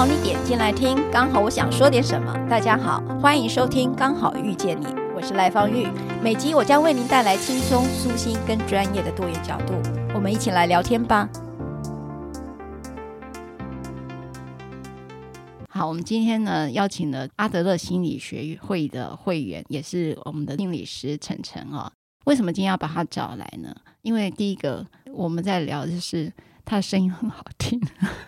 好你点进来听，刚好我想说点什么。大家好，欢迎收听《刚好遇见你》，我是赖芳玉。每集我将为您带来轻松、舒心跟专业的多元角度，我们一起来聊天吧。好，我们今天呢邀请了阿德勒心理学会的会员，也是我们的心理师晨晨哦。为什么今天要把他找来呢？因为第一个我们在聊的是他的声音很好听。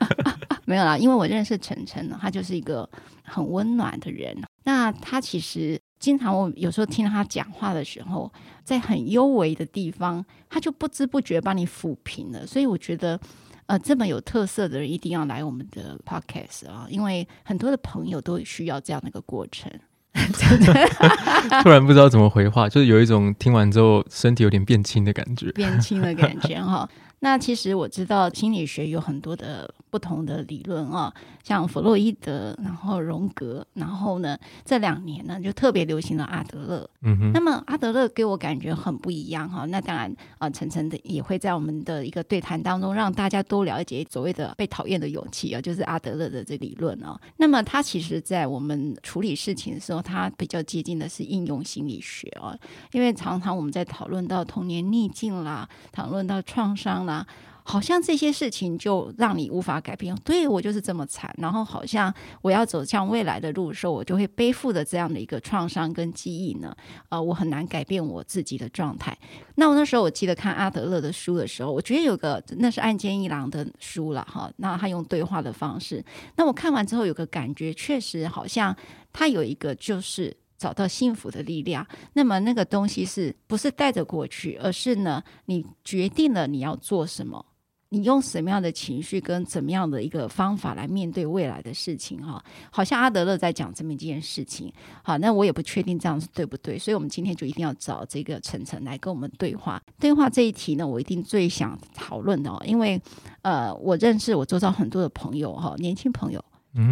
没有啦，因为我认识晨晨呢，他就是一个很温暖的人。那他其实经常，我有时候听他讲话的时候，在很幽微的地方，他就不知不觉帮你抚平了。所以我觉得，呃，这么有特色的人一定要来我们的 podcast 啊，因为很多的朋友都需要这样的一个过程。突然不知道怎么回话，就是有一种听完之后身体有点变轻的感觉，变轻的感觉哈。那其实我知道心理学有很多的不同的理论啊，像弗洛伊德，然后荣格，然后呢这两年呢就特别流行了阿德勒。嗯哼。那么阿德勒给我感觉很不一样哈。那当然啊，晨晨的也会在我们的一个对谈当中让大家多了解所谓的被讨厌的勇气啊，就是阿德勒的这理论哦。那么他其实在我们处理事情的时候，他比较接近的是应用心理学哦，因为常常我们在讨论到童年逆境啦，讨论到创伤啦。啊，好像这些事情就让你无法改变。对，我就是这么惨，然后好像我要走向未来的路的时候，我就会背负着这样的一个创伤跟记忆呢。呃，我很难改变我自己的状态。那我那时候我记得看阿德勒的书的时候，我觉得有个那是岸见一郎的书了哈。那他用对话的方式，那我看完之后有个感觉，确实好像他有一个就是。找到幸福的力量，那么那个东西是不是带着过去，而是呢，你决定了你要做什么，你用什么样的情绪跟怎么样的一个方法来面对未来的事情哈。好像阿德勒在讲这么一件事情，好，那我也不确定这样是对不对，所以我们今天就一定要找这个晨晨来跟我们对话。对话这一题呢，我一定最想讨论的哦，因为呃，我认识我周遭很多的朋友哈，年轻朋友。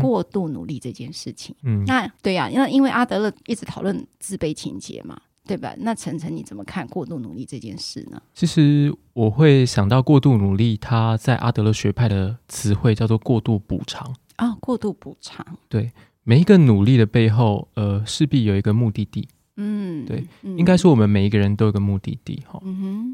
过度努力这件事情，嗯，那对呀，因为因为阿德勒一直讨论自卑情结嘛，对吧？那晨晨你怎么看过度努力这件事呢？其实我会想到过度努力，它在阿德勒学派的词汇叫做过度补偿啊，过度补偿。对，每一个努力的背后，呃，势必有一个目的地。嗯，对，嗯、应该说我们每一个人都有个目的地哈。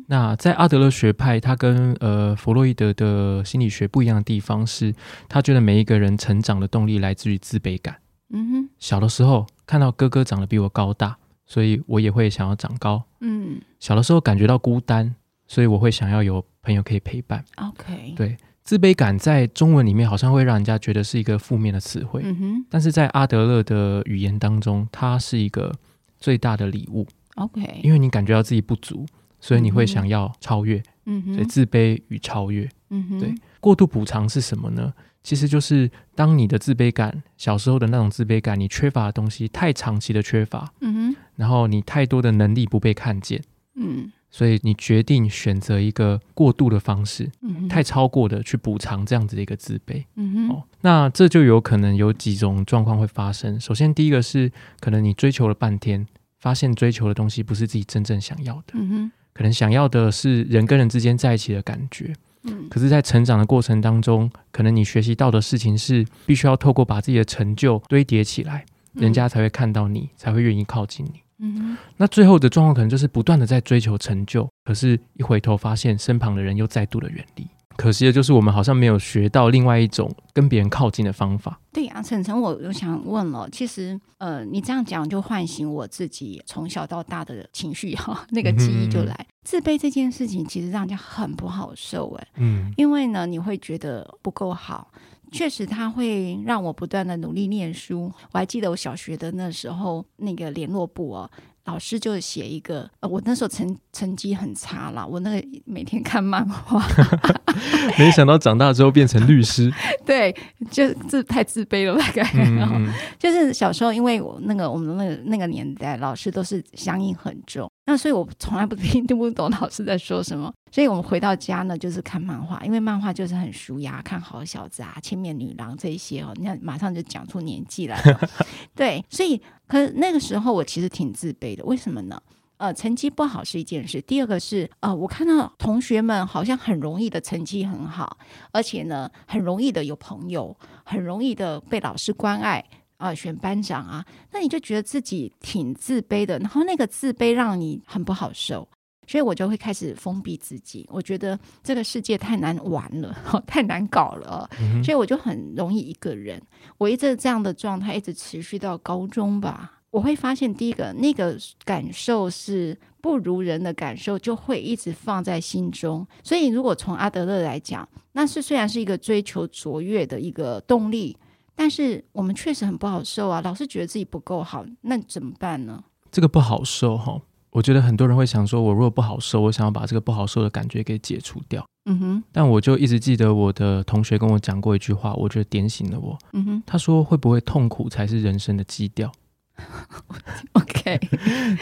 那在阿德勒学派，他跟呃弗洛伊德的心理学不一样的地方是，他觉得每一个人成长的动力来自于自卑感。嗯哼，小的时候看到哥哥长得比我高大，所以我也会想要长高。嗯，小的时候感觉到孤单，所以我会想要有朋友可以陪伴。OK，对，自卑感在中文里面好像会让人家觉得是一个负面的词汇。嗯哼，但是在阿德勒的语言当中，它是一个。最大的礼物，OK，因为你感觉到自己不足，所以你会想要超越，嗯哼，所以自卑与超越，嗯哼，对，过度补偿是什么呢？其实就是当你的自卑感，小时候的那种自卑感，你缺乏的东西太长期的缺乏，嗯哼，然后你太多的能力不被看见，嗯，所以你决定选择一个过度的方式，嗯，太超过的去补偿这样子的一个自卑，嗯哼，哦，那这就有可能有几种状况会发生。首先，第一个是可能你追求了半天。发现追求的东西不是自己真正想要的，嗯哼，可能想要的是人跟人之间在一起的感觉，嗯，可是，在成长的过程当中，可能你学习到的事情是必须要透过把自己的成就堆叠起来，人家才会看到你，才会愿意靠近你，嗯，那最后的状况可能就是不断的在追求成就，可是一回头发现身旁的人又再度的远离。可惜的就是，我们好像没有学到另外一种跟别人靠近的方法。对啊，晨晨，我我想问了，其实，呃，你这样讲就唤醒我自己从小到大的情绪哈，那个记忆就来。嗯、自卑这件事情其实让人家很不好受哎，嗯，因为呢，你会觉得不够好，确实它会让我不断的努力念书。我还记得我小学的那时候那个联络簿哦。老师就写一个，呃，我那时候成成绩很差啦，我那个每天看漫画，没想到长大之后变成律师，对，就这太自卑了大概，就是小时候，因为我那个我们那个那个年代，老师都是乡音很重。那所以，我从来不听听不懂老师在说什么。所以我们回到家呢，就是看漫画，因为漫画就是很舒压，看好小子啊、千面女郎这一些哦，你看马上就讲出年纪来了。对，所以可那个时候我其实挺自卑的，为什么呢？呃，成绩不好是一件事。第二个是，呃，我看到同学们好像很容易的成绩很好，而且呢，很容易的有朋友，很容易的被老师关爱啊、选班长啊，那你就觉得自己挺自卑的，然后那个自卑让你很不好受，所以我就会开始封闭自己。我觉得这个世界太难玩了，太难搞了，嗯、所以我就很容易一个人。我一直这样的状态一直持续到高中吧。我会发现，第一个那个感受是不如人的感受，就会一直放在心中。所以，如果从阿德勒来讲，那是虽然是一个追求卓越的一个动力，但是我们确实很不好受啊。老是觉得自己不够好，那怎么办呢？这个不好受哈，我觉得很多人会想说，我如果不好受，我想要把这个不好受的感觉给解除掉。嗯哼。但我就一直记得我的同学跟我讲过一句话，我觉得点醒了我。嗯哼。他说：“会不会痛苦才是人生的基调？” OK，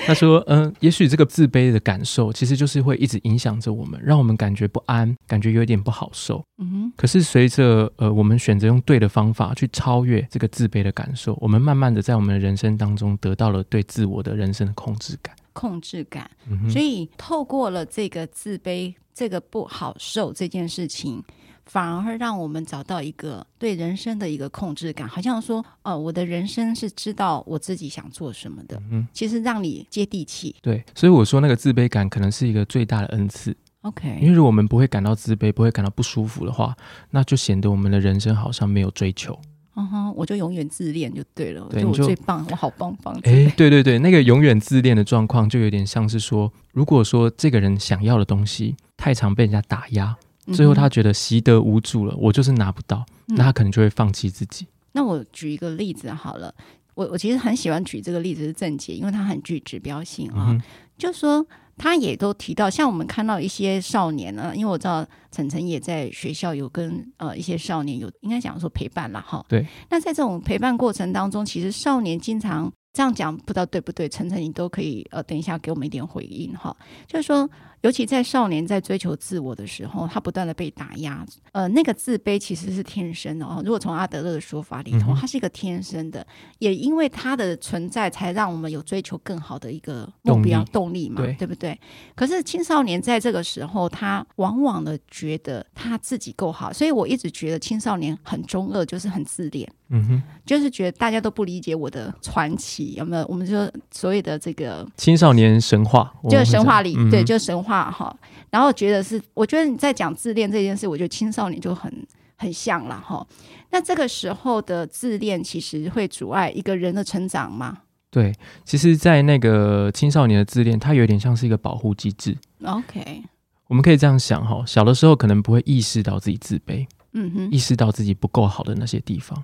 他说：“嗯，也许这个自卑的感受，其实就是会一直影响着我们，让我们感觉不安，感觉有一点不好受。嗯哼。可是随着呃，我们选择用对的方法去超越这个自卑的感受，我们慢慢的在我们的人生当中得到了对自我的人生的控制感。控制感。嗯。所以透过了这个自卑，这个不好受这件事情。”反而会让我们找到一个对人生的一个控制感，好像说，呃，我的人生是知道我自己想做什么的。嗯，其实让你接地气。对，所以我说那个自卑感可能是一个最大的恩赐。OK，因为如果我们不会感到自卑，不会感到不舒服的话，那就显得我们的人生好像没有追求。嗯哼，我就永远自恋就对了，对，我最棒，我好棒棒。哎，对对对，那个永远自恋的状况就有点像是说，如果说这个人想要的东西太常被人家打压。最后他觉得习得无助了，嗯、我就是拿不到，那他可能就会放弃自己。那我举一个例子好了，我我其实很喜欢举这个例子是郑杰，因为他很具指标性啊。嗯、就说他也都提到，像我们看到一些少年呢，因为我知道晨晨也在学校有跟呃一些少年有应该讲说陪伴了哈。对。那在这种陪伴过程当中，其实少年经常这样讲，不知道对不对？晨晨你都可以呃等一下给我们一点回应哈。就是说。尤其在少年在追求自我的时候，他不断的被打压，呃，那个自卑其实是天生的哦。如果从阿德勒的说法里头，他是一个天生的，也因为他的存在，才让我们有追求更好的一个目标动力嘛，对，对不对？可是青少年在这个时候，他往往的觉得他自己够好，所以我一直觉得青少年很中二，就是很自恋。嗯哼，就是觉得大家都不理解我的传奇，有没有？我们就所谓的这个青少年神话，就是神话里，嗯、对，就是神话哈。然后觉得是，我觉得你在讲自恋这件事，我觉得青少年就很很像了哈。那这个时候的自恋，其实会阻碍一个人的成长吗？对，其实，在那个青少年的自恋，它有点像是一个保护机制。OK，我们可以这样想哈，小的时候可能不会意识到自己自卑，嗯哼，意识到自己不够好的那些地方。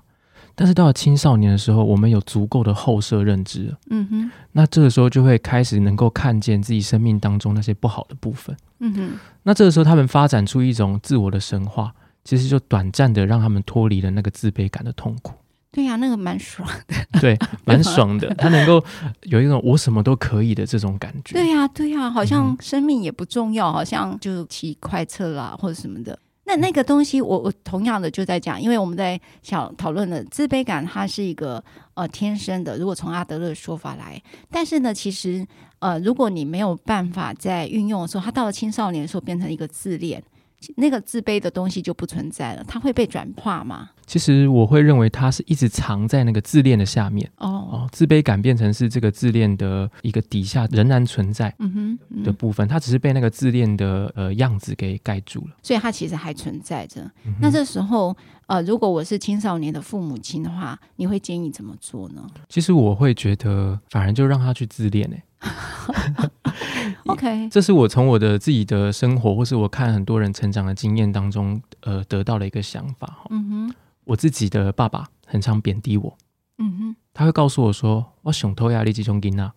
但是到了青少年的时候，我们有足够的后设认知，嗯哼，那这个时候就会开始能够看见自己生命当中那些不好的部分，嗯哼，那这个时候他们发展出一种自我的神话，其实就短暂的让他们脱离了那个自卑感的痛苦。对呀、啊，那个蛮爽的，对，蛮爽的，他能够有一种我什么都可以的这种感觉。对呀、啊，对呀、啊，好像生命也不重要，好像就骑快车啦或者什么的。那那个东西我，我同样的就在讲，因为我们在想讨论的自卑感，它是一个呃天生的。如果从阿德勒的说法来，但是呢，其实呃，如果你没有办法在运用的时候，他到了青少年的时候变成一个自恋。那个自卑的东西就不存在了，它会被转化吗？其实我会认为它是一直藏在那个自恋的下面哦，哦，自卑感变成是这个自恋的一个底下仍然存在嗯哼的部分，嗯、它只是被那个自恋的呃样子给盖住了，所以它其实还存在着。嗯、那这时候呃，如果我是青少年的父母亲的话，你会建议怎么做呢？其实我会觉得，反而就让他去自恋呢、欸。OK，这是我从我的自己的生活，或是我看很多人成长的经验当中，呃，得到的一个想法。嗯哼，我自己的爸爸很常贬低我。嗯哼，他会告诉我说：“我熊偷压力集中金啊。”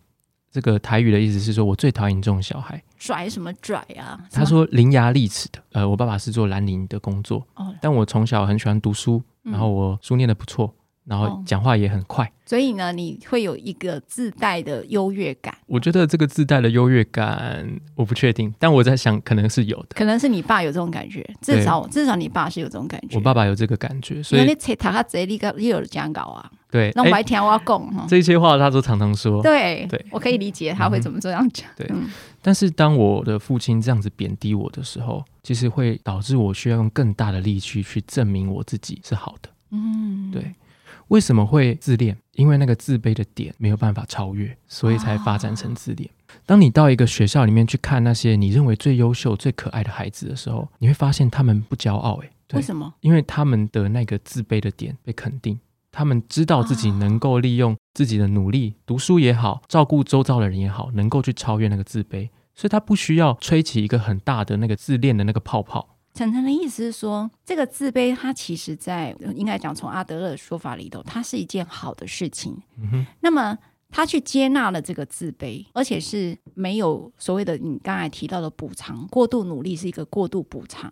这个台语的意思是说我最讨厌这种小孩，拽什么拽啊？他说伶牙俐齿的。呃，我爸爸是做兰陵的工作，哦，但我从小很喜欢读书，然后我书念得不错。然后讲话也很快，哦，所以呢，你会有一个自带的优越感。我觉得这个自带的优越感，我不确定，但我在想，可能是有的。可能是你爸有这种感觉，至少至少你爸是有这种感觉。我爸爸有这个感觉，所以你他嘴里个也有讲稿啊。对，那我白天我要讲这些话他都常常说。对，对，我可以理解他会怎么这样讲。嗯、对、嗯，但是当我的父亲这样子贬低我的时候，其实会导致我需要用更大的力气去证明我自己是好的。嗯，对。为什么会自恋？因为那个自卑的点没有办法超越，所以才发展成自恋。啊、当你到一个学校里面去看那些你认为最优秀、最可爱的孩子的时候，你会发现他们不骄傲。哎，为什么？因为他们的那个自卑的点被肯定。他们知道自己能够利用自己的努力，读书也好，照顾周遭的人也好，能够去超越那个自卑，所以他不需要吹起一个很大的那个自恋的那个泡泡。澄澄的意思是说，这个自卑，它其实在应该讲从阿德勒的说法里头，它是一件好的事情。那么。他去接纳了这个自卑，而且是没有所谓的你刚才提到的补偿，过度努力是一个过度补偿。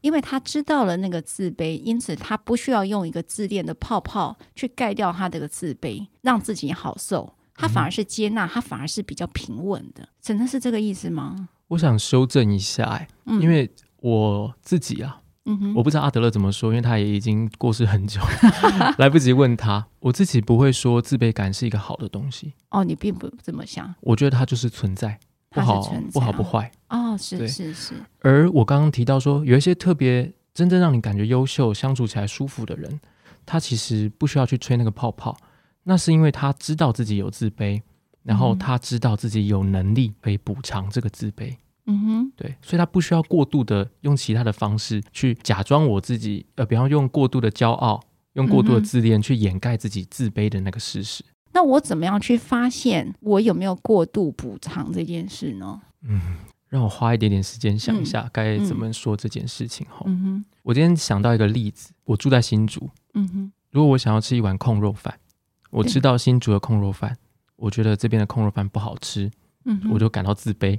因为他知道了那个自卑，因此他不需要用一个自恋的泡泡去盖掉他这个自卑，让自己好受。他反而是接纳，他反而是比较平稳的。真的是这个意思吗？我想修正一下，哎，因为我自己啊。嗯哼，我不知道阿德勒怎么说，因为他也已经过世很久，来不及问他。我自己不会说自卑感是一个好的东西。哦，你并不这么想。我觉得它就是存在，不好，不好不坏。哦，是是是。而我刚刚提到说，有一些特别真正让你感觉优秀、相处起来舒服的人，他其实不需要去吹那个泡泡，那是因为他知道自己有自卑，然后他知道自己有能力可以补偿这个自卑。嗯哼，对，所以他不需要过度的用其他的方式去假装我自己，呃，比方用过度的骄傲，用过度的自恋去掩盖自己自卑的那个事实。那我怎么样去发现我有没有过度补偿这件事呢？嗯，让我花一点点时间想一下该怎么说这件事情哈。嗯哼，我今天想到一个例子，我住在新竹。嗯哼，如果我想要吃一碗控肉饭，我吃到新竹的控肉饭，我觉得这边的控肉饭不好吃，嗯，我就感到自卑。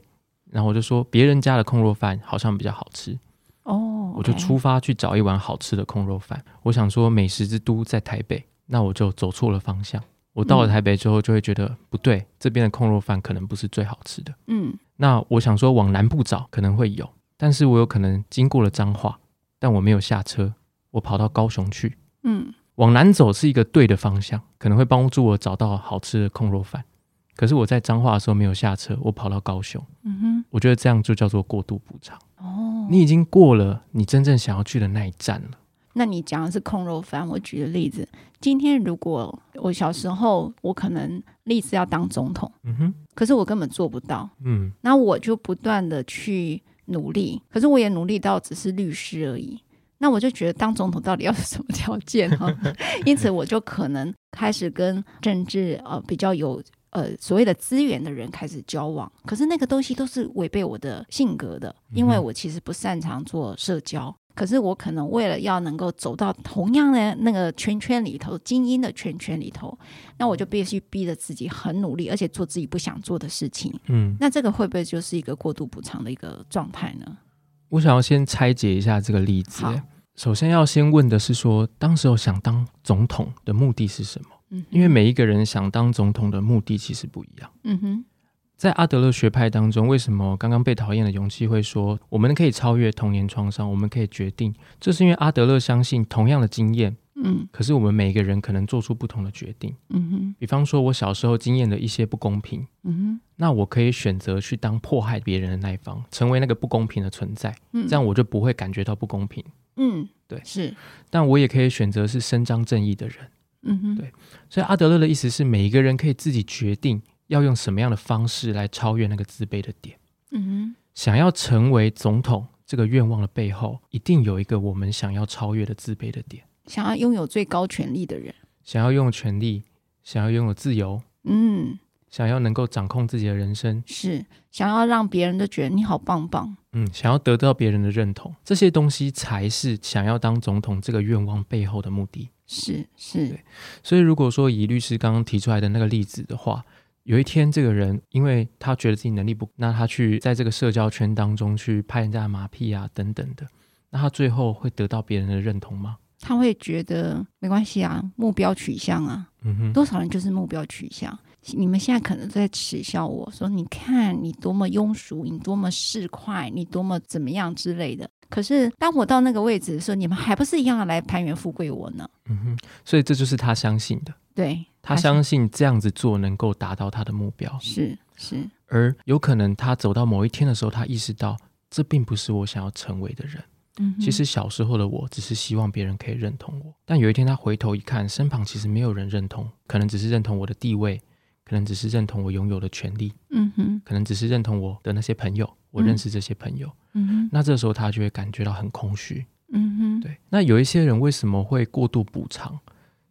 然后我就说，别人家的控肉饭好像比较好吃哦，oh, okay. 我就出发去找一碗好吃的控肉饭。我想说，美食之都在台北，那我就走错了方向。我到了台北之后，就会觉得、嗯、不对，这边的控肉饭可能不是最好吃的。嗯，那我想说往南部找可能会有，但是我有可能经过了彰化，但我没有下车，我跑到高雄去。嗯，往南走是一个对的方向，可能会帮助我找到好吃的控肉饭。可是我在彰化的时候没有下车，我跑到高雄。嗯哼，我觉得这样就叫做过度补偿。哦，你已经过了你真正想要去的那一站了。那你讲的是空肉饭，我举个例子，今天如果我小时候我可能立志要当总统，嗯哼，可是我根本做不到，嗯，那我就不断的去努力，可是我也努力到只是律师而已。那我就觉得当总统到底要什么条件哈？因此我就可能开始跟政治呃比较有。呃，所谓的资源的人开始交往，可是那个东西都是违背我的性格的，因为我其实不擅长做社交。可是我可能为了要能够走到同样的那个圈圈里头，精英的圈圈里头，那我就必须逼着自己很努力，而且做自己不想做的事情。嗯，那这个会不会就是一个过度补偿的一个状态呢？我想要先拆解一下这个例子。首先要先问的是说，当时候想当总统的目的是什么？因为每一个人想当总统的目的其实不一样。嗯哼，在阿德勒学派当中，为什么刚刚被讨厌的勇气会说我们可以超越童年创伤，我们可以决定？这是因为阿德勒相信同样的经验，嗯，可是我们每一个人可能做出不同的决定。嗯哼，比方说我小时候经验的一些不公平，嗯哼，那我可以选择去当迫害别人的那一方，成为那个不公平的存在，嗯，这样我就不会感觉到不公平。嗯，对，是，但我也可以选择是伸张正义的人。嗯哼，对，所以阿德勒的意思是，每一个人可以自己决定要用什么样的方式来超越那个自卑的点。嗯哼，想要成为总统这个愿望的背后，一定有一个我们想要超越的自卑的点。想要拥有最高权力的人，想要拥有权力，想要拥有自由，嗯，想要能够掌控自己的人生，是想要让别人都觉得你好棒棒，嗯，想要得到别人的认同，这些东西才是想要当总统这个愿望背后的目的。是是，对，所以如果说以律师刚刚提出来的那个例子的话，有一天这个人因为他觉得自己能力不，那他去在这个社交圈当中去拍人家的马屁啊等等的，那他最后会得到别人的认同吗？他会觉得没关系啊，目标取向啊，嗯哼，多少人就是目标取向。你们现在可能在耻笑我说，你看你多么庸俗，你多么市侩，你多么怎么样之类的。可是当我到那个位置的时候，你们还不是一样的来攀援富贵我呢？嗯哼，所以这就是他相信的。对，他相信这样子做能够达到他的目标。是是，而有可能他走到某一天的时候，他意识到这并不是我想要成为的人。嗯，其实小时候的我只是希望别人可以认同我，但有一天他回头一看，身旁其实没有人认同，可能只是认同我的地位，可能只是认同我拥有的权利，嗯哼，可能只是认同我的那些朋友，我认识这些朋友，嗯哼，那这时候他就会感觉到很空虚，嗯哼，对。那有一些人为什么会过度补偿？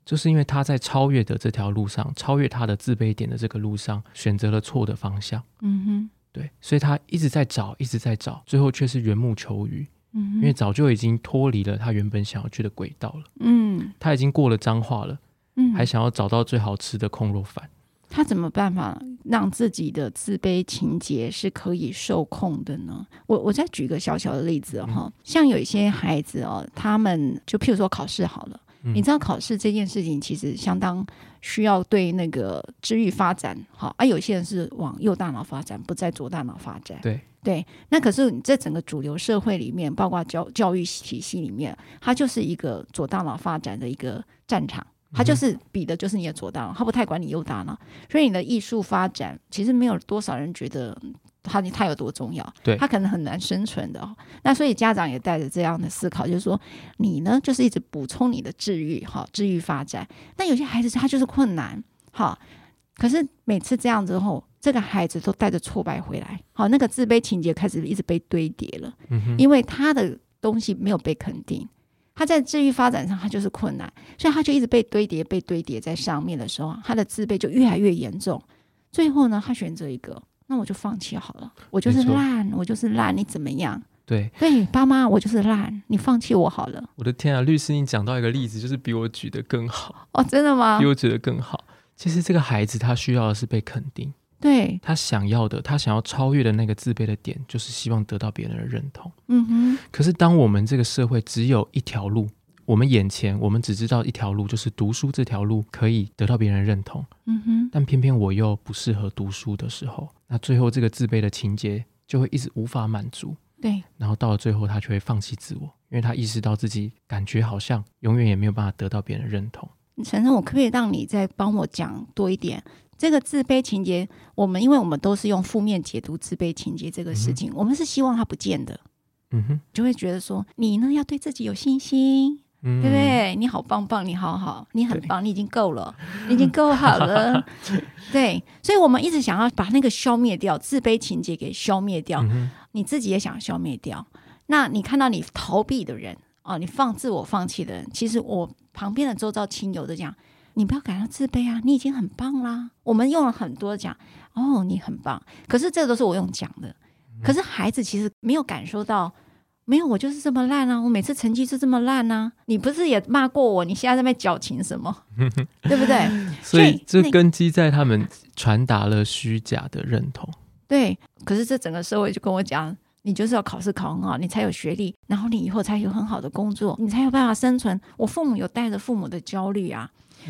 就是因为他在超越的这条路上，超越他的自卑点的这个路上，选择了错的方向，嗯哼，对，所以他一直在找，一直在找，最后却是缘木求鱼。嗯，因为早就已经脱离了他原本想要去的轨道了。嗯，他已经过了脏话了。嗯，还想要找到最好吃的控肉饭。他怎么办法让自己的自卑情节是可以受控的呢？我我再举个小小的例子哈、哦，像有一些孩子哦，他们就譬如说考试好了，嗯、你知道考试这件事情其实相当需要对那个智育发展好，而、啊、有些人是往右大脑发展，不在左大脑发展。对。对，那可是你在整个主流社会里面，包括教教育体系里面，它就是一个左大脑发展的一个战场，它就是比的就是你的左大脑，他不太管你右大脑。所以你的艺术发展，其实没有多少人觉得他他有多重要，对，他可能很难生存的。那所以家长也带着这样的思考，就是说你呢，就是一直补充你的治愈，哈，治愈发展。那有些孩子他就是困难，哈，可是每次这样之后。这个孩子都带着挫败回来，好，那个自卑情节开始一直被堆叠了，嗯，因为他的东西没有被肯定，他在智育发展上他就是困难，所以他就一直被堆叠、被堆叠在上面的时候，他的自卑就越来越严重。最后呢，他选择一个，那我就放弃好了，我就是烂，我就是烂，你怎么样？对对，爸妈，我就是烂，你放弃我好了。我的天啊，律师，你讲到一个例子，就是比我举的更好哦，真的吗？比我举的更好。其实这个孩子他需要的是被肯定。对，他想要的，他想要超越的那个自卑的点，就是希望得到别人的认同。嗯哼。可是，当我们这个社会只有一条路，我们眼前我们只知道一条路，就是读书这条路可以得到别人认同。嗯哼。但偏偏我又不适合读书的时候，那最后这个自卑的情节就会一直无法满足。对。然后到了最后，他就会放弃自我，因为他意识到自己感觉好像永远也没有办法得到别人认同。承认，我可不可以让你再帮我讲多一点？这个自卑情节，我们因为我们都是用负面解读自卑情节这个事情，嗯、我们是希望它不见的，嗯哼，就会觉得说你呢要对自己有信心，嗯、对不对？你好棒棒，你好好，你很棒，你已经够了，你已经够好了，对，所以我们一直想要把那个消灭掉，自卑情节给消灭掉，嗯、你自己也想消灭掉。那你看到你逃避的人啊，你放自我放弃的人，其实我旁边的周遭亲友都讲。你不要感到自卑啊！你已经很棒啦。我们用了很多讲哦，你很棒。可是这都是我用讲的。可是孩子其实没有感受到，没有我就是这么烂啊！我每次成绩就这么烂啊！你不是也骂过我？你现在在那边矫情什么？对不对？所以这根基在他们传达了虚假的认同。对。可是这整个社会就跟我讲，你就是要考试考很好，你才有学历，然后你以后才有很好的工作，你才有办法生存。我父母有带着父母的焦虑啊。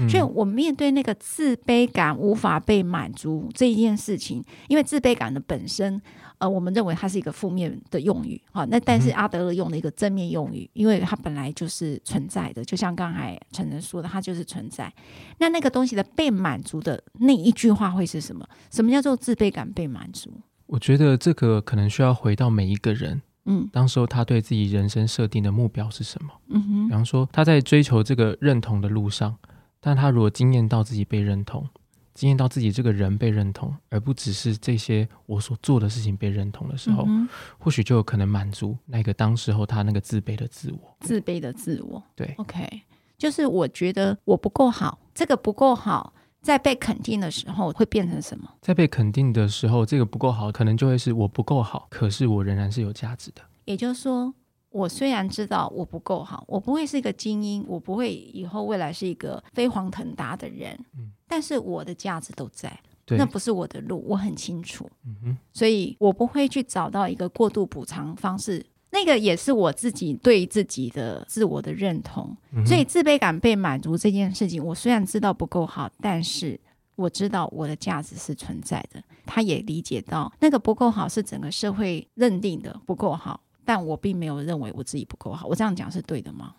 所以，我面对那个自卑感无法被满足这一件事情，因为自卑感的本身，呃，我们认为它是一个负面的用语，好，那但是阿德勒用了一个正面用语，因为它本来就是存在的，就像刚才陈晨说的，它就是存在。那那个东西的被满足的那一句话会是什么？什么叫做自卑感被满足？我觉得这个可能需要回到每一个人，嗯，当时候他对自己人生设定的目标是什么？嗯哼，比方说他在追求这个认同的路上。但他如果惊艳到自己被认同，惊艳到自己这个人被认同，而不只是这些我所做的事情被认同的时候，嗯、或许就有可能满足那个当时候他那个自卑的自我。自卑的自我，对，OK，就是我觉得我不够好，这个不够好，在被肯定的时候会变成什么？在被肯定的时候，这个不够好，可能就会是我不够好，可是我仍然是有价值的。也就是说。我虽然知道我不够好，我不会是一个精英，我不会以后未来是一个飞黄腾达的人，嗯，但是我的价值都在，对，那不是我的路，我很清楚，嗯哼，所以我不会去找到一个过度补偿方式，那个也是我自己对自己的自我的认同，嗯，所以自卑感被满足这件事情，我虽然知道不够好，但是我知道我的价值是存在的，他也理解到那个不够好是整个社会认定的不够好。但我并没有认为我自己不够好，我这样讲是对的吗？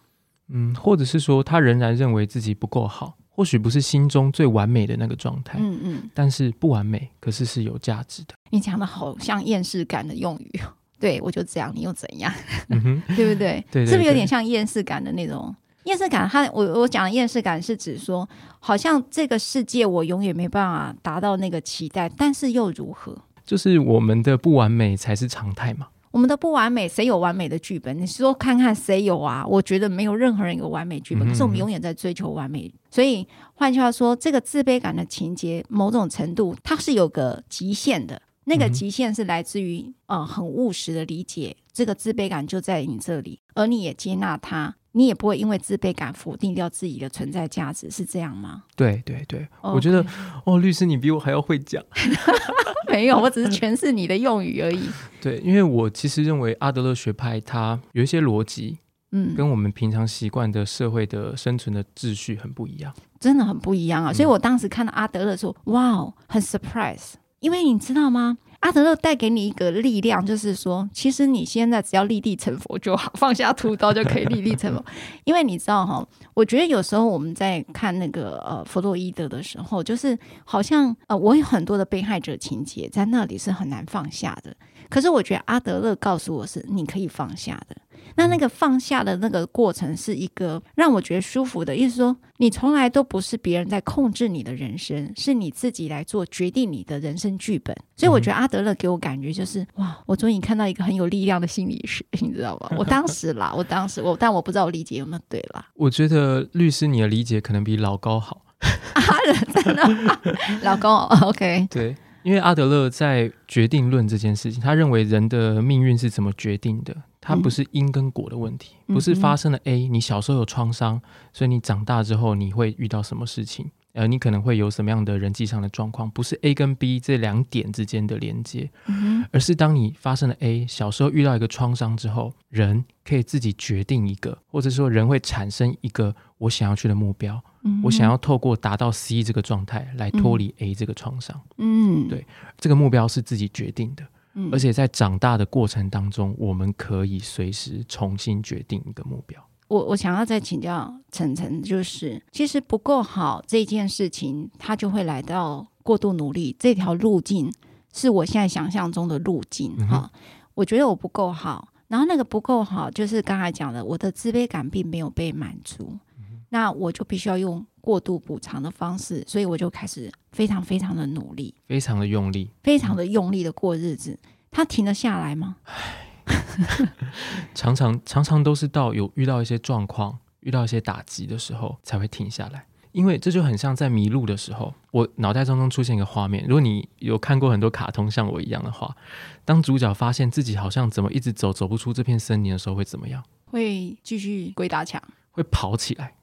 嗯，或者是说他仍然认为自己不够好，或许不是心中最完美的那个状态，嗯嗯，但是不完美，可是是有价值的。你讲的好像厌世感的用语，对我就这样，你又怎样？对不对？对对对，是不是有点像厌世感的那种？厌世感，他我我讲的厌世感是指说，好像这个世界我永远没办法达到那个期待，但是又如何？就是我们的不完美才是常态嘛。我们的不完美，谁有完美的剧本？你说看看谁有啊？我觉得没有任何人有完美剧本，可是我们永远在追求完美。嗯、所以换句话说，这个自卑感的情节，某种程度它是有个极限的。那个极限是来自于呃很务实的理解，这个自卑感就在你这里，而你也接纳它。你也不会因为自卑感否定掉自己的存在价值，是这样吗？对对对，Okay. 我觉得哦，律师你比我还要会讲。没有，我只是诠释你的用语而已。对，因为我其实认为阿德勒学派它有一些逻辑，嗯，跟我们平常习惯的社会的生存的秩序很不一样，真的很不一样啊！所以我当时看到阿德勒的时候，嗯、哇，很 surprise，因为你知道吗？阿德勒带给你一个力量，就是说，其实你现在只要立地成佛就好，放下屠刀就可以立地成佛。因为你知道哈，我觉得有时候我们在看那个呃弗洛伊德的时候，就是好像呃我有很多的被害者情节在那里是很难放下的。可是我觉得阿德勒告诉我是你可以放下的。那那个放下的那个过程是一个让我觉得舒服的意思，说你从来都不是别人在控制你的人生，是你自己来做决定你的人生剧本。所以我觉得阿德勒给我感觉就是哇，我终于看到一个很有力量的心理学，你知道吧？我当时啦，我当时我，但我不知道我理解有没有对啦。我觉得律师你的理解可能比老高好。啊，真的，老高，OK，对。因为阿德勒在决定论这件事情，他认为人的命运是怎么决定的？它不是因跟果的问题，不是发生了 A，你小时候有创伤，所以你长大之后你会遇到什么事情？呃，你可能会有什么样的人际上的状况？不是 A 跟 B 这两点之间的连接，而是当你发生了 A，小时候遇到一个创伤之后，人可以自己决定一个，或者说人会产生一个我想要去的目标，我想要透过达到 C 这个状态来脱离 A 这个创伤。嗯，对，这个目标是自己决定的，而且在长大的过程当中，我们可以随时重新决定一个目标。我我想要再请教晨晨，就是其实不够好这件事情，它就会来到过度努力这条路径，是我现在想象中的路径哈。我觉得我不够好，然后那个不够好，就是刚才讲的，我的自卑感并没有被满足，那我就必须要用过度补偿的方式，所以我就开始非常非常的努力，非常的用力，非常的用力的过日子，它停得下来吗？常常常常都是到有遇到一些状况、遇到一些打击的时候才会停下来，因为这就很像在迷路的时候，我脑袋当中出现一个画面。如果你有看过很多卡通，像我一样的话，当主角发现自己好像怎么一直走走不出这片森林的时候，会怎么样？会继续鬼打墙，会跑起来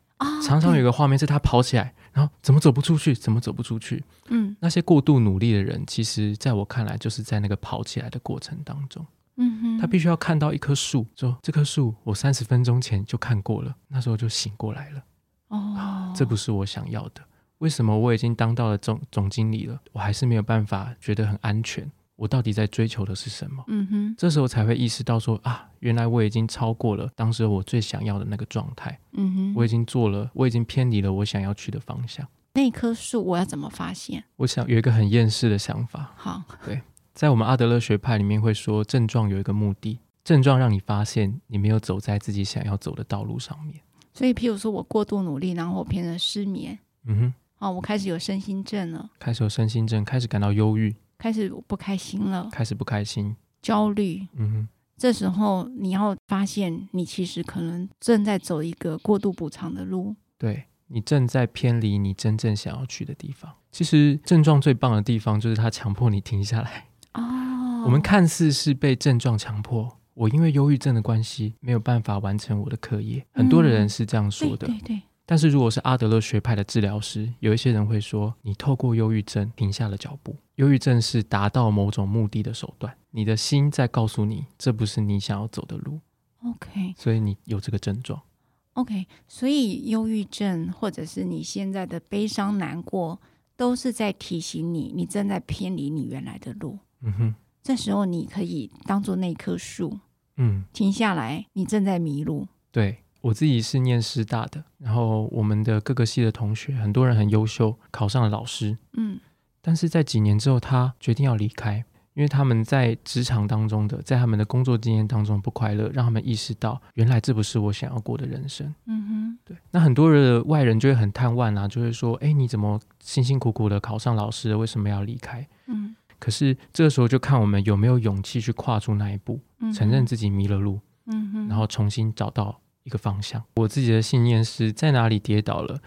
常常有一个画面是他跑起来，然后怎么走不出去？怎么走不出去？嗯，那些过度努力的人，其实在我看来，就是在那个跑起来的过程当中。嗯哼，他必须要看到一棵树，说这棵树我三十分钟前就看过了，那时候就醒过来了。哦，这不是我想要的。为什么我已经当到了总总经理了，我还是没有办法觉得很安全？我到底在追求的是什么？嗯哼，这时候才会意识到说啊，原来我已经超过了当时我最想要的那个状态。嗯哼，我已经做了，我已经偏离了我想要去的方向。那棵树我要怎么发现？我想有一个很厌世的想法。好，对。在我们阿德勒学派里面会说，症状有一个目的，症状让你发现你没有走在自己想要走的道路上面。所以，譬如说我过度努力，然后我变成失眠，嗯哼，哦，我开始有身心症了，开始有身心症，开始感到忧郁，开始不开心了，开始不开心，焦虑，嗯哼，这时候你要发现，你其实可能正在走一个过度补偿的路，对，你正在偏离你真正想要去的地方。其实症状最棒的地方就是它强迫你停下来。哦，我们看似是被症状强迫，我因为忧郁症的关系没有办法完成我的课业。很多的人是这样说的，对对对。但是如果是阿德勒学派的治疗师，有一些人会说，你透过忧郁症停下了脚步。忧郁症是达到某种目的的手段，你的心在告诉你，这不是你想要走的路。OK，所以你有这个症状。OK，所以忧郁症或者是你现在的悲伤难过，都是在提醒你，你正在偏离你原来的路。嗯哼，这时候你可以当做那棵树，嗯，停下来，你正在迷路，对，我自己是念师大的，然后我们的各个系的同学，很多人很优秀，考上了老师。嗯，但是在几年之后，他决定要离开，因为他们在职场当中的，在他们的工作经验当中不快乐，让他们意识到，原来这不是我想要过的人生。嗯哼，对。那很多的外人就会很探望啊，就会说：“哎，你怎么辛辛苦苦的考上老师了，为什么要离开？”嗯，可是这个时候就看我们有没有勇气去跨出那一步，承认自己迷了路。嗯哼，然后重新找到。一个方向，我自己的信念是在哪里跌倒了，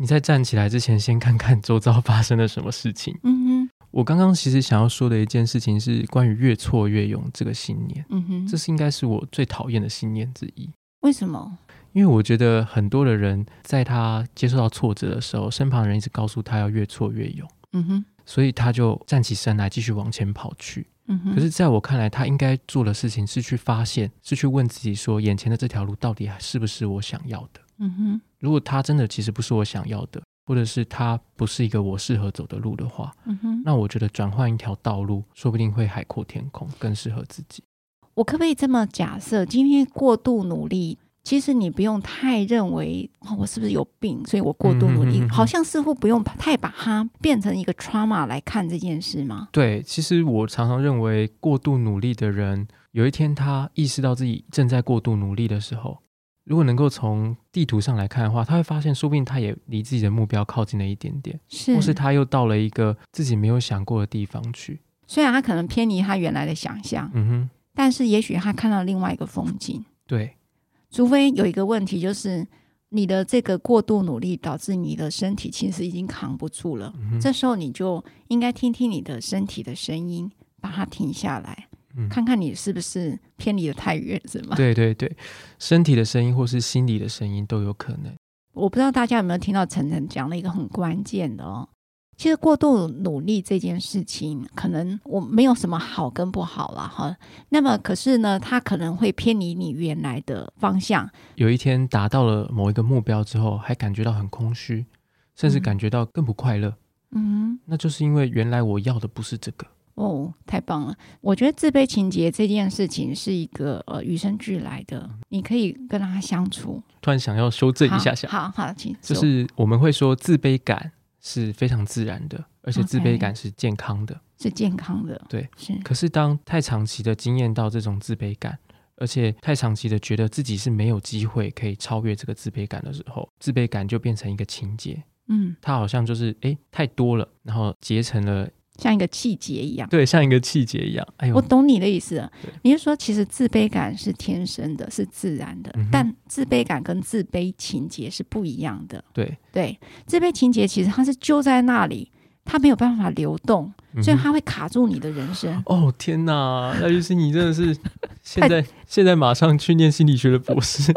你在站起来之前，先看看周遭发生了什么事情。嗯哼，我刚刚其实想要说的一件事情是关于越挫越勇这个信念。嗯哼，这是应该是我最讨厌的信念之一。为什么？因为我觉得很多的人在他接受到挫折的时候，身旁人一直告诉他要越挫越勇。嗯哼，所以他就站起身来继续往前跑去。可是，在我看来，他应该做的事情是去发现，是去问自己说，眼前的这条路到底还是不是我想要的？嗯哼。如果他真的其实不是我想要的，或者是他不是一个我适合走的路的话，嗯哼。那我觉得转换一条道路，说不定会海阔天空，更适合自己。我可不可以这么假设？今天过度努力。其实你不用太认为，哦，我是不是有病，所以我过度努力，嗯哼嗯，好像似乎不用太把它变成一个 trauma 来看这件事吗？对，其实我常常认为，过度努力的人，有一天他意识到自己正在过度努力的时候，如果能够从地图上来看的话，他会发现，说不定他也离自己的目标靠近了一点点，是，或是他又到了一个自己没有想过的地方去。虽然他可能偏离他原来的想象，嗯哼，但是也许他看到另外一个风景。对。除非有一个问题，就是你的这个过度努力导致你的身体其实已经扛不住了。嗯、这时候你就应该听听你的身体的声音，把它停下来，嗯、看看你是不是偏离的太远，是吗？对对对，身体的声音或是心理的声音都有可能。我不知道大家有没有听到晨晨讲了一个很关键的哦。其实过度努力这件事情，可能我没有什么好跟不好了哈。那么，可是呢，它可能会偏离你原来的方向。有一天达到了某一个目标之后，还感觉到很空虚，甚至感觉到更不快乐。嗯，那就是因为原来我要的不是这个。哦，太棒了！我觉得自卑情节这件事情是一个呃与生俱来的，你可以跟他相处。突然想要修正一下下，好好，请就是我们会说自卑感。是非常自然的，而且自卑感是健康的，Okay. 是健康的。对，是。可是当太长期的经验到这种自卑感，而且太长期的觉得自己是没有机会可以超越这个自卑感的时候，自卑感就变成一个情节。嗯，它好像就是哎太多了，然后结成了。像一个气节一样，对，像一个气节一样。哎呦，我懂你的意思了。你是说，其实自卑感是天生的，是自然的，嗯、但自卑感跟自卑情结是不一样的。对对，自卑情节其实它是就在那里，它没有办法流动，所以它会卡住你的人生。哦天哪，那就是你真的是 现在现在马上去念心理学的博士。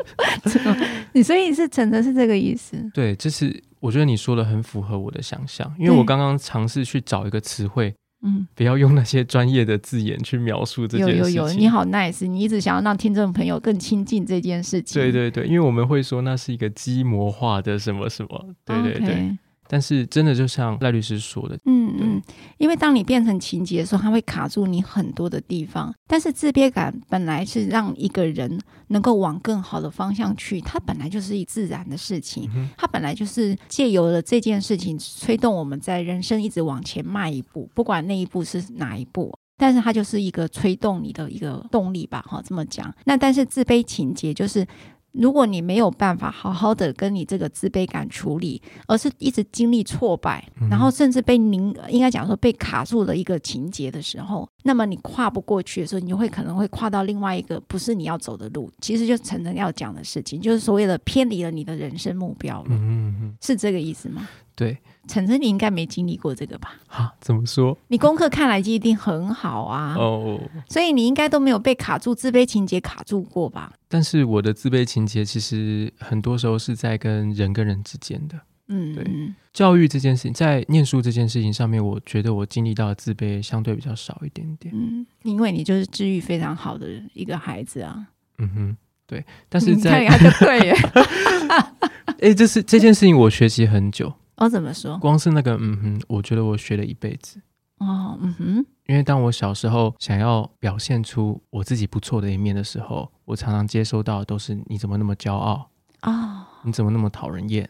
你所以是真的是这个意思？对，就是。我觉得你说的很符合我的想象，因为我刚刚尝试去找一个词汇，嗯，不要用那些专业的字眼去描述这件事情。有有有，你好 nice，你一直想要让听众朋友更亲近这件事情。对对对，因为我们会说那是一个机模化的什么什么，对对对。Okay. 但是真的就像赖律师说的，嗯嗯，因为当你变成情节的时候，它会卡住你很多的地方。但是自卑感本来是让一个人能够往更好的方向去，它本来就是一自然的事情，它本来就是借由了这件事情推动我们在人生一直往前迈一步，不管那一步是哪一步，但是它就是一个推动你的一个动力吧，哈，这么讲。那但是自卑情节就是。如果你没有办法好好的跟你这个自卑感处理，而是一直经历挫败，然后甚至被您应该讲说被卡住的一个情节的时候，那么你跨不过去的时候，你就会可能会跨到另外一个不是你要走的路。其实就晨晨要讲的事情，就是所谓的偏离了你的人生目标了。嗯嗯嗯，是这个意思吗？对。岑岑，你应该没经历过这个吧？啊，怎么说？你功课看来就一定很好啊。哦，所以你应该都没有被卡住自卑情节卡住过吧？但是我的自卑情节其实很多时候是在跟人跟人之间的。嗯，对。教育这件事情，在念书这件事情上面，我觉得我经历到的自卑相对比较少一点点。嗯，因为你就是治愈非常好的一个孩子啊。嗯哼，对。但是在你看就对耶。哎，这是这件事情，我学习很久。我、哦、怎么说？光是那个嗯哼，我觉得我学了一辈子哦，嗯哼。因为当我小时候想要表现出我自己不错的一面的时候，我常常接收到的都是你怎么那么骄傲？哦，你怎么那么讨人厌？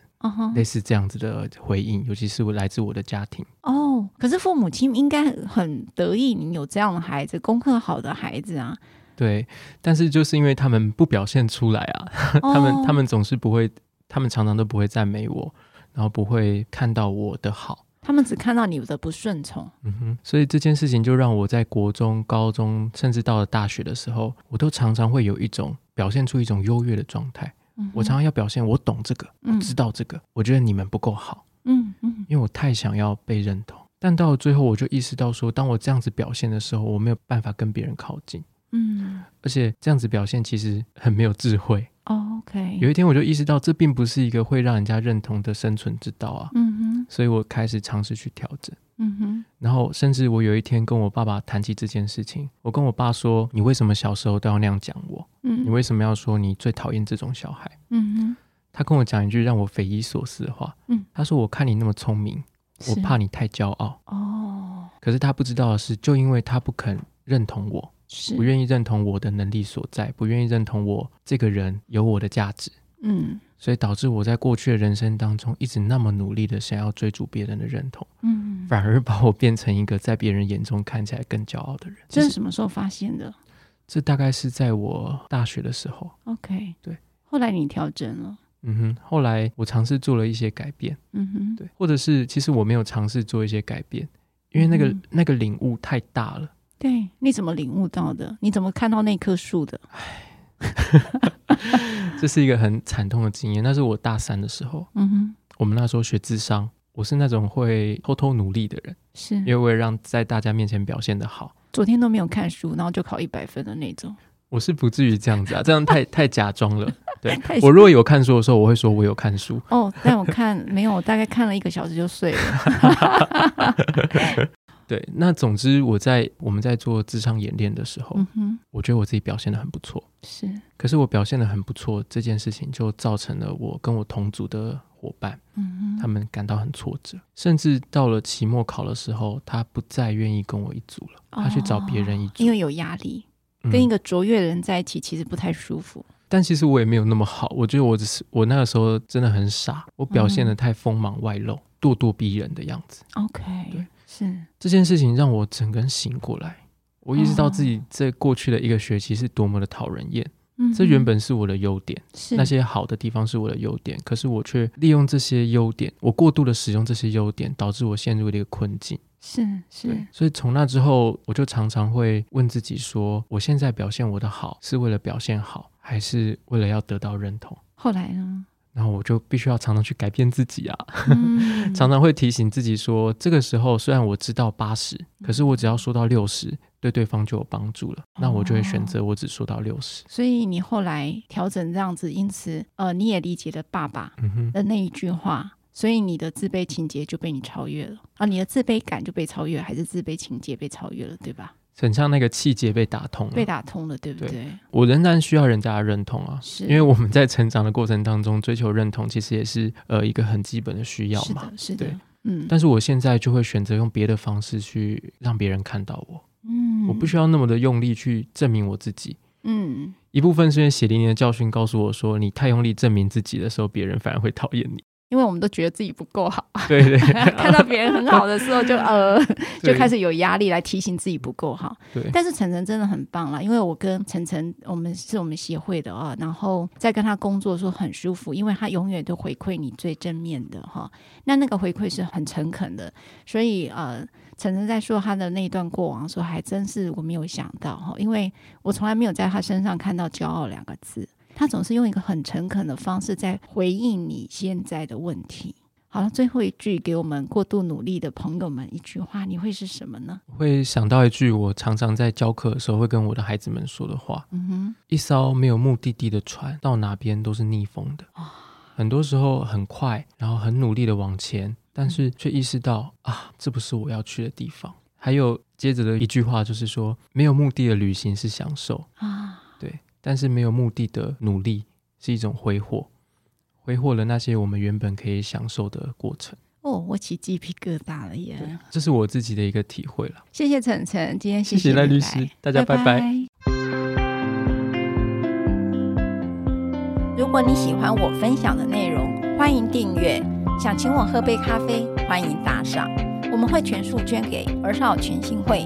类似这样子的回应，尤其是我来自我的家庭。哦，可是父母亲应该很得意你有这样的孩子，功课好的孩子啊。对，但是就是因为他们不表现出来啊，哦、他们他们总是不会，他们常常都不会赞美我，然后不会看到我的好，他们只看到你的不顺从。嗯哼，所以这件事情就让我在国中、高中，甚至到了大学的时候，我都常常会有一种表现出一种优越的状态。嗯、我常常要表现我懂这个，我知道这个，嗯、我觉得你们不够好。嗯嗯，因为我太想要被认同，但到了最后，我就意识到说，当我这样子表现的时候，我没有办法跟别人靠近。嗯，而且这样子表现其实很没有智慧。哦、OK，有一天我就意识到，这并不是一个会让人家认同的生存之道啊。嗯哼，所以我开始尝试去调整。嗯哼，然后甚至我有一天跟我爸爸谈起这件事情，我跟我爸说：“你为什么小时候都要那样讲我？嗯，你为什么要说你最讨厌这种小孩？”嗯哼，他跟我讲一句让我匪夷所思的话。嗯，他说：“我看你那么聪明，我怕你太骄傲。”哦，可是他不知道的是，就因为他不肯认同我，是不愿意认同我的能力所在，不愿意认同我这个人有我的价值。嗯。所以导致我在过去的人生当中，一直那么努力的想要追逐别人的认同，嗯，反而把我变成一个在别人眼中看起来更骄傲的人。这是什么时候发现的？这大概是在我大学的时候。OK，对。后来你调整了。嗯哼。后来我尝试做了一些改变。嗯哼。对。或者是其实我没有尝试做一些改变，因为那个、嗯、那个领悟太大了。对。你怎么领悟到的？你怎么看到那棵树的？唉。这是一个很惨痛的经验。那是我大三的时候，嗯哼，我们那时候学智商，我是那种会偷偷努力的人，是因为为了让在大家面前表现的好。昨天都没有看书，然后就考一百分的那种。我是不至于这样子啊，这样太 太假装了。对，我如果有看书的时候，我会说我有看书。哦，但我看没有，我大概看了一个小时就睡了。对，那总之我在我们在做智商演练的时候，我觉得我自己表现的很不错，是。可是我表现的很不错，这件事情就造成了我跟我同组的伙伴，嗯哼，他们感到很挫折，甚至到了期末考的时候，他不再愿意跟我一组了，他去找别人一组，哦，因为有压力，跟一个卓越的人在一起其实不太舒服。嗯，但其实我也没有那么好，我觉得我只是我那个时候真的很傻，我表现的太锋芒外露，咄咄逼人的样子。OK，对。是这件事情让我整个人醒过来，我意识到自己在过去的一个学期是多么的讨人厌。嗯，这原本是我的优点，是那些好的地方是我的优点，可是我却利用这些优点，我过度的使用这些优点，导致我陷入了一个困境。是是，所以从那之后，我就常常会问自己说：我现在表现我的好，是为了表现好，还是为了要得到认同？后来呢？然后我就必须要常常去改变自己啊，嗯、常常会提醒自己说，这个时候虽然我知道八十，可是我只要说到六十，对对方就有帮助了，那我就会选择我只说到六十。所以你后来调整这样子，因此呃，你也理解了爸爸的那一句话，嗯、所以你的自卑情节就被你超越了啊，你的自卑感就被超越，还是自卑情节被超越了，对吧？很像那个气节被打通了，被打通了，对不对？对，我仍然需要人家的认同啊，是。因为我们在成长的过程当中追求认同，其实也是呃一个很基本的需要嘛，是的，是的，对，嗯。但是我现在就会选择用别的方式去让别人看到我，嗯，我不需要那么的用力去证明我自己，嗯。一部分是因为血淋淋的教训告诉我说，你太用力证明自己的时候，别人反而会讨厌你。因为我们都觉得自己不够好，对 对，看到别人很好的时候就，呃 就开始有压力来提醒自己不够好。对，但是晨晨真的很棒啦，因为我跟晨晨，我们是我们协会的啊，然后在跟他工作的时候很舒服，因为他永远都回馈你最正面的哈。那那个回馈是很诚恳的，所以呃，晨晨在说他的那一段过往的时候，还真是我没有想到哈，因为我从来没有在他身上看到骄傲两个字。他总是用一个很诚恳的方式在回应你现在的问题。好了，最后一句给我们过度努力的朋友们一句话，你会是什么呢？会想到一句我常常在教课的时候会跟我的孩子们说的话：嗯哼，一艘没有目的地的船，到哪边都是逆风的。哦，很多时候很快，然后很努力的往前，但是却意识到啊，这不是我要去的地方。还有接着的一句话就是说，没有目的的旅行是享受啊。但是没有目的的努力是一种挥霍，挥霍了那些我们原本可以享受的过程。哦，我起鸡皮疙瘩了耶！这是我自己的一个体会了。谢谢晨晨，今天谢谢赖律师，大家拜拜。拜拜。如果你喜欢我分享的内容，欢迎订阅。想请我喝杯咖啡，欢迎打赏，我们会全数捐给儿少权心会。